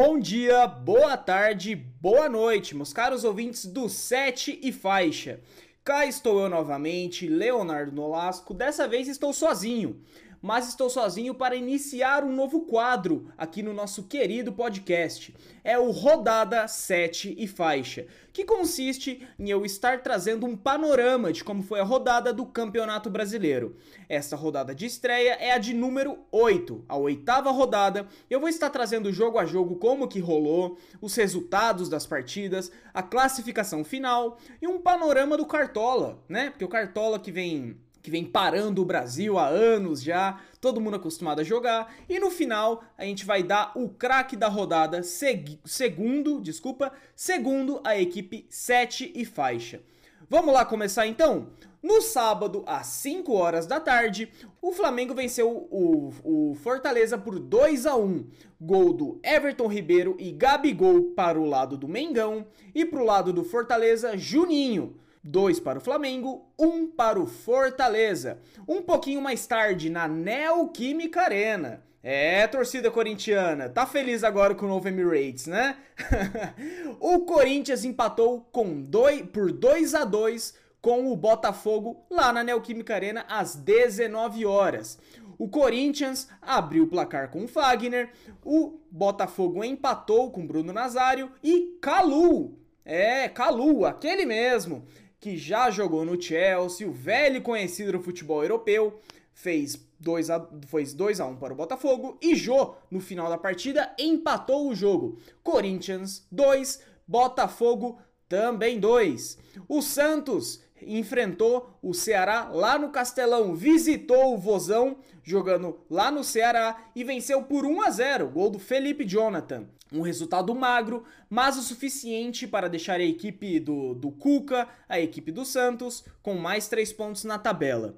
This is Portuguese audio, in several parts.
Bom dia, boa tarde, boa noite, meus caros ouvintes do Sete e Faixa. Cá estou eu novamente, Leonardo Nolasco. Dessa vez estou sozinho mas estou sozinho para iniciar um novo quadro aqui no nosso querido podcast. É o Rodada 7 e Faixa, que consiste em eu estar trazendo um panorama de como foi a rodada do Campeonato Brasileiro. Essa rodada de estreia é a de número 8, a oitava rodada. Eu vou estar trazendo jogo a jogo como que rolou, os resultados das partidas, a classificação final e um panorama do Cartola, né? Porque o Cartola que vem que vem parando o Brasil há anos já, todo mundo acostumado a jogar, e no final a gente vai dar o craque da rodada seg segundo, desculpa, segundo a equipe 7 e faixa. Vamos lá começar então? No sábado, às 5 horas da tarde, o Flamengo venceu o, o, Fortaleza por 2 a 1 Gol do Everton Ribeiro e Gabigol para o lado do Mengão e para o lado do Fortaleza, Juninho dois para o Flamengo, um para o Fortaleza. Um pouquinho mais tarde, na Neoquímica Arena. É, torcida corintiana, tá feliz agora com o novo Emirates, né? o Corinthians empatou com dois, por 2 a 2 com o Botafogo lá na Neoquímica Arena às 19 horas. O Corinthians abriu o placar com o Fagner, o Botafogo empatou com Bruno Nazário e Calu. É, Calu, aquele mesmo que já jogou no Chelsea, o velho conhecido do futebol europeu, fez 2 a, fez 2 a 1 para o Botafogo e Jô, no final da partida, empatou o jogo. Corinthians 2, Botafogo também 2. O Santos enfrentou o Ceará lá no Castelão, visitou o Vozão, jogando lá no Ceará e venceu por 1 a 0, gol do Felipe Jonathan. Um resultado magro, mas o suficiente para deixar a equipe do, do Cuca, a equipe do Santos, com mais três pontos na tabela.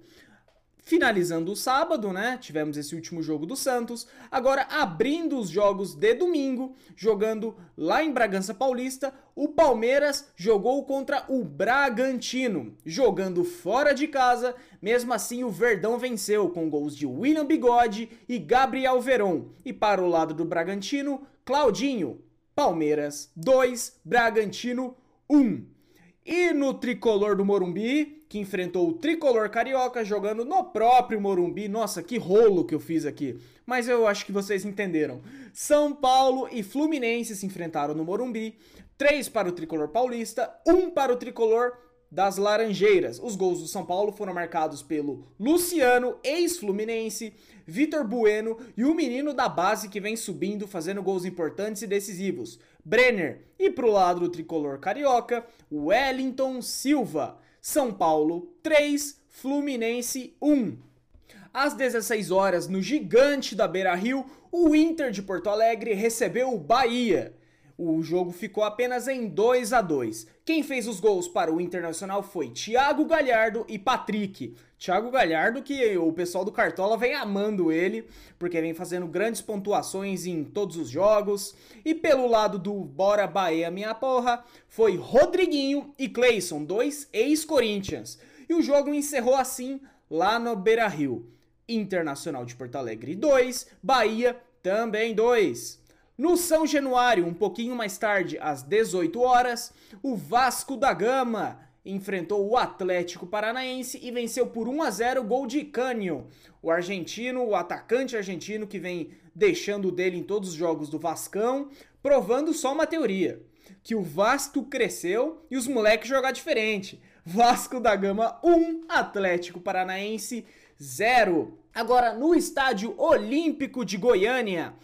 Finalizando o sábado, né? Tivemos esse último jogo do Santos. Agora abrindo os jogos de domingo, jogando lá em Bragança Paulista, o Palmeiras jogou contra o Bragantino, jogando fora de casa. Mesmo assim, o Verdão venceu com gols de William Bigode e Gabriel Veron. E para o lado do Bragantino, Claudinho. Palmeiras 2, Bragantino 1. E no tricolor do Morumbi, que enfrentou o tricolor carioca jogando no próprio Morumbi. Nossa, que rolo que eu fiz aqui. Mas eu acho que vocês entenderam. São Paulo e Fluminense se enfrentaram no Morumbi. 3 para o tricolor paulista, 1 para o tricolor das Laranjeiras. Os gols do São Paulo foram marcados pelo Luciano, ex-fluminense, Vitor Bueno e o menino da base que vem subindo fazendo gols importantes e decisivos, Brenner. E pro lado do tricolor carioca, Wellington Silva. São Paulo 3, Fluminense 1. Às 16 horas, no gigante da Beira Rio, o Inter de Porto Alegre recebeu o Bahia. O jogo ficou apenas em 2 a 2. Quem fez os gols para o Internacional foi Thiago Galhardo e Patrick. Thiago Galhardo que o pessoal do Cartola vem amando ele, porque vem fazendo grandes pontuações em todos os jogos. E pelo lado do Bora Bahia minha porra, foi Rodriguinho e Clayson, dois ex-Corinthians. E o jogo encerrou assim lá no Beira-Rio. Internacional de Porto Alegre 2, Bahia também 2. No São Januário, um pouquinho mais tarde, às 18 horas, o Vasco da Gama enfrentou o Atlético Paranaense e venceu por 1 a 0 gol de Cânio. O argentino, o atacante argentino que vem deixando dele em todos os jogos do Vascão, provando só uma teoria, que o Vasco cresceu e os moleques jogar diferente. Vasco da Gama 1, Atlético Paranaense 0. Agora no Estádio Olímpico de Goiânia,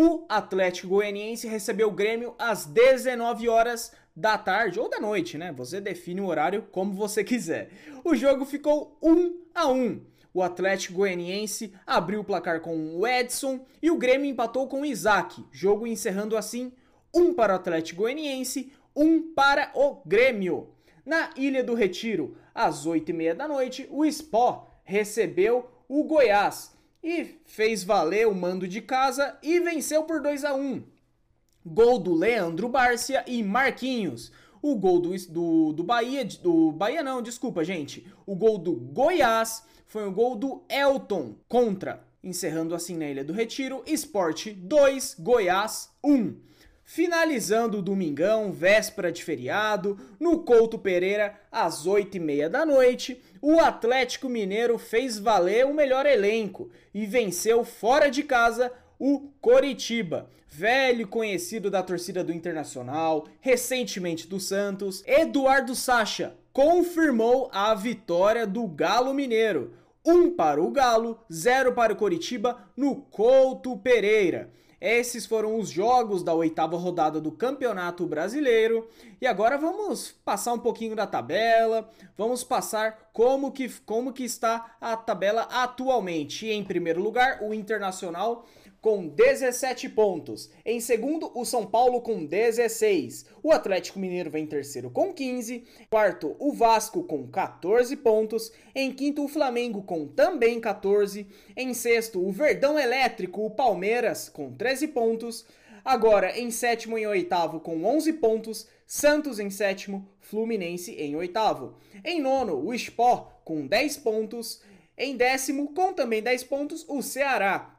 o Atlético Goianiense recebeu o Grêmio às 19 horas da tarde ou da noite, né? Você define o horário como você quiser. O jogo ficou 1 a 1. O Atlético Goianiense abriu o placar com o Edson e o Grêmio empatou com o Isaac. Jogo encerrando assim um para o Atlético Goianiense, um para o Grêmio. Na Ilha do Retiro, às 8h30 da noite, o Spó recebeu o Goiás e fez valer o mando de casa e venceu por 2 a 1. Gol do Leandro Bárcia e Marquinhos. O gol do, do, do Bahia, do Bahia não, desculpa gente. O gol do Goiás foi o gol do Elton contra. Encerrando assim na Ilha do Retiro, Esporte 2, Goiás 1. Finalizando o domingão, véspera de feriado, no Couto Pereira, às 8h30 da noite, o Atlético Mineiro fez valer o melhor elenco e venceu fora de casa o Coritiba, velho conhecido da torcida do Internacional, recentemente do Santos. Eduardo Sacha confirmou a vitória do Galo Mineiro. 1 um para o Galo, 0 para o Coritiba no Couto Pereira. Esses foram os jogos da oitava rodada do Campeonato Brasileiro. E agora vamos passar um pouquinho da tabela, vamos passar como que, como que está a tabela atualmente. Em primeiro lugar, o Internacional com 17 pontos. Em segundo, o São Paulo com 16. O Atlético Mineiro vem em terceiro com 15. Quarto, o Vasco com 14 pontos. Em quinto, o Flamengo com também 14. Em sexto, o Verdão Elétrico, o Palmeiras com 13 pontos. Agora, em sétimo e oitavo com 11 pontos. Santos em sétimo, Fluminense em oitavo. Em nono, o Sport com 10 pontos. Em décimo, com também 10 pontos, o Ceará.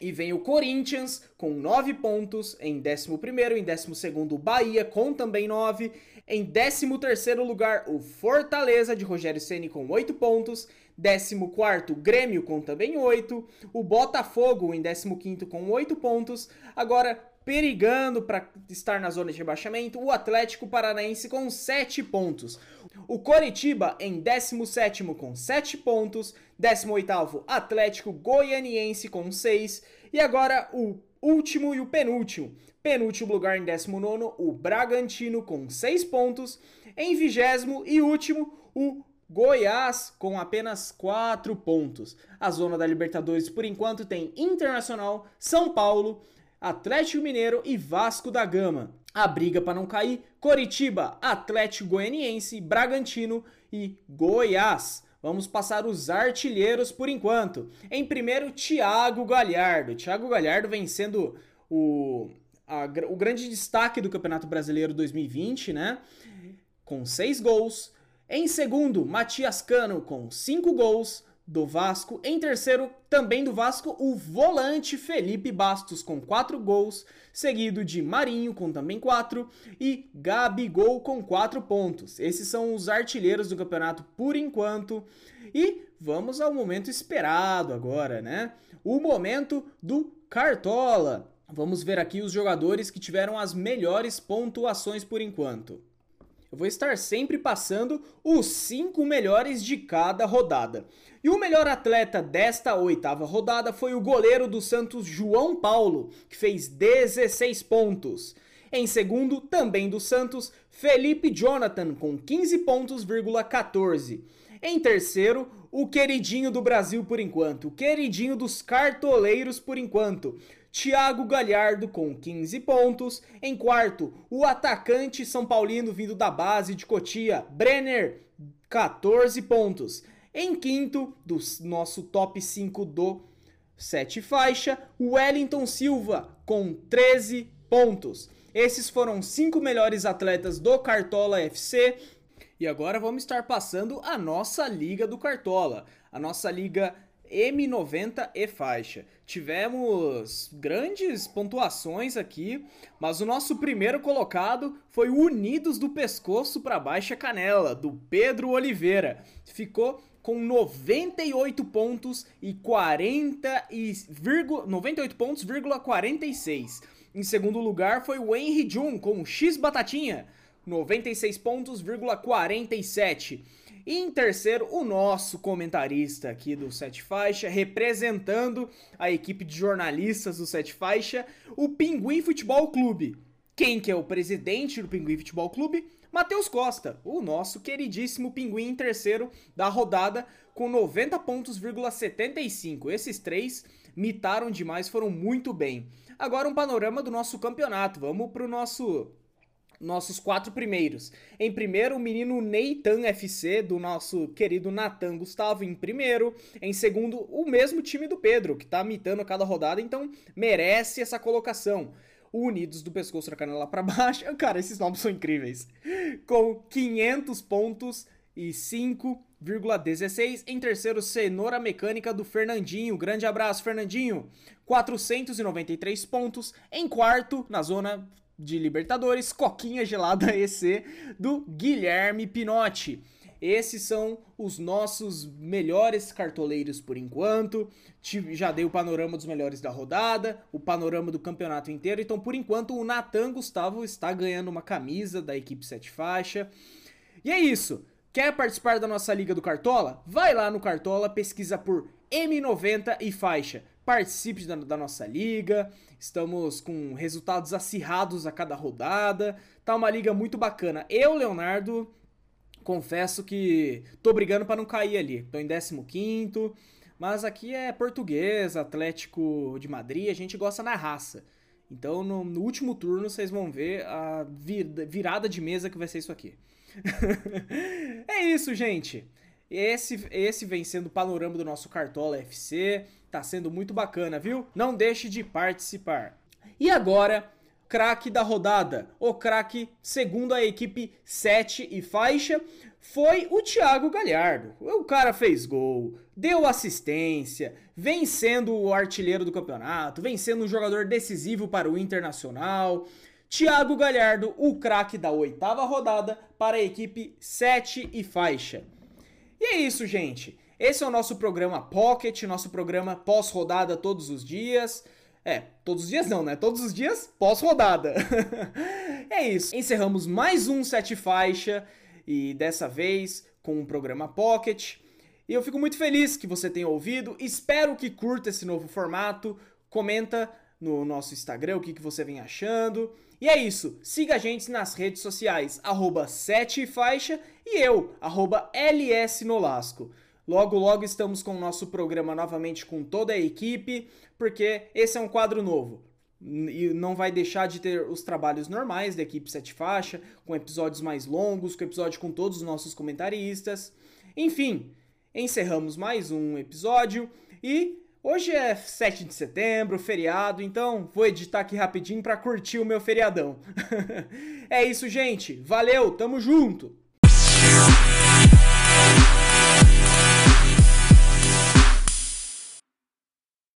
E vem o Corinthians com 9 pontos em 11 em 12 o Bahia com também 9, em 13 lugar o Fortaleza de Rogério Ceni com 8 pontos, 14 Grêmio com também 8, o Botafogo em 15 com 8 pontos. Agora perigando para estar na zona de rebaixamento, o Atlético Paranaense com 7 pontos. O Coritiba em 17º com 7 pontos, 18º Atlético Goianiense com 6 e agora o último e o penúltimo. Penúltimo lugar em 19 o Bragantino com 6 pontos, em 20 e último o Goiás com apenas 4 pontos. A zona da Libertadores por enquanto tem Internacional, São Paulo, Atlético Mineiro e Vasco da Gama. A briga para não cair: Coritiba, Atlético Goianiense, Bragantino e Goiás. Vamos passar os artilheiros por enquanto. Em primeiro, Thiago Galhardo. Thiago Galhardo vem sendo o, a, o grande destaque do Campeonato Brasileiro 2020, né? Com seis gols. Em segundo, Matias Cano com cinco gols do Vasco. Em terceiro, também do Vasco, o volante Felipe Bastos com 4 gols, seguido de Marinho com também 4 e Gabigol com 4 pontos. Esses são os artilheiros do campeonato por enquanto. E vamos ao momento esperado agora, né? O momento do Cartola. Vamos ver aqui os jogadores que tiveram as melhores pontuações por enquanto eu vou estar sempre passando os cinco melhores de cada rodada. E o melhor atleta desta oitava rodada foi o goleiro do Santos, João Paulo, que fez 16 pontos. Em segundo, também do Santos, Felipe Jonathan, com 15 pontos, 14. Em terceiro, o queridinho do Brasil por enquanto, o queridinho dos cartoleiros por enquanto, Thiago Galhardo com 15 pontos. Em quarto, o atacante São Paulino vindo da base de Cotia, Brenner, 14 pontos. Em quinto, do nosso top 5 do 7 faixa, Wellington Silva com 13 pontos. Esses foram cinco melhores atletas do Cartola FC. E agora vamos estar passando a nossa liga do Cartola, a nossa liga M90 e faixa. Tivemos grandes pontuações aqui, mas o nosso primeiro colocado foi o Unidos do Pescoço para Baixa Canela, do Pedro Oliveira. Ficou com 98 pontos e 40 e, 98 pontos, 46. Em segundo lugar foi o Henry Jun com X Batatinha, 96 pontos, 47. E em terceiro, o nosso comentarista aqui do Sete Faixa, representando a equipe de jornalistas do Sete Faixa, o Pinguim Futebol Clube. Quem que é o presidente do Pinguim Futebol Clube? Matheus Costa, o nosso queridíssimo Pinguim em terceiro da rodada com 90 pontos,75. Esses três mitaram demais, foram muito bem. Agora um panorama do nosso campeonato. Vamos pro nosso nossos quatro primeiros. Em primeiro, o menino Neitan FC, do nosso querido Natan Gustavo, em primeiro. Em segundo, o mesmo time do Pedro, que tá mitando cada rodada, então merece essa colocação. Unidos do pescoço da canela para baixo. Cara, esses nomes são incríveis. Com 500 pontos e 5,16. Em terceiro, Cenoura Mecânica do Fernandinho. Grande abraço, Fernandinho. 493 pontos. Em quarto, na zona de Libertadores, Coquinha Gelada EC do Guilherme Pinotti. Esses são os nossos melhores cartoleiros por enquanto. Já dei o panorama dos melhores da rodada, o panorama do campeonato inteiro. Então, por enquanto, o Natan Gustavo está ganhando uma camisa da equipe Sete Faixa. E é isso. Quer participar da nossa Liga do Cartola? Vai lá no Cartola, pesquisa por M90 e faixa. Participe da, da, nossa liga. Estamos com resultados acirrados a cada rodada. Tá uma liga muito bacana. Eu, Leonardo, confesso que tô brigando para não cair ali. Tô em 15 mas aqui é português, Atlético de Madrid, a gente gosta na raça. Então no, no último turno vocês vão ver a vir, virada de mesa que vai ser isso aqui. é isso, gente. Esse, esse vem sendo o panorama do nosso Cartola FC. Tá sendo muito bacana, viu? Não deixe de participar. E agora, craque da rodada. O craque, segundo a equipe 7 e faixa, foi o Thiago Galhardo. O cara fez gol, deu assistência, vem sendo o artilheiro do campeonato, vem sendo um jogador decisivo para o Internacional. Thiago Galhardo, o craque da oitava rodada para a equipe 7 e faixa. E é isso, gente. Esse é o nosso programa Pocket, nosso programa pós-rodada todos os dias. É, todos os dias não, né? Todos os dias pós-rodada. é isso. Encerramos mais um Sete Faixa e dessa vez com o programa Pocket. E eu fico muito feliz que você tenha ouvido. Espero que curta esse novo formato. Comenta no nosso Instagram o que, que você vem achando. E é isso. Siga a gente nas redes sociais, arroba 7 faixa e eu, arroba LS Nolasco. Logo, logo estamos com o nosso programa novamente com toda a equipe, porque esse é um quadro novo. E não vai deixar de ter os trabalhos normais da equipe Sete Faixa, com episódios mais longos, com episódio com todos os nossos comentaristas. Enfim, encerramos mais um episódio e Hoje é 7 de setembro, feriado, então vou editar aqui rapidinho para curtir o meu feriadão. é isso, gente. Valeu, tamo junto.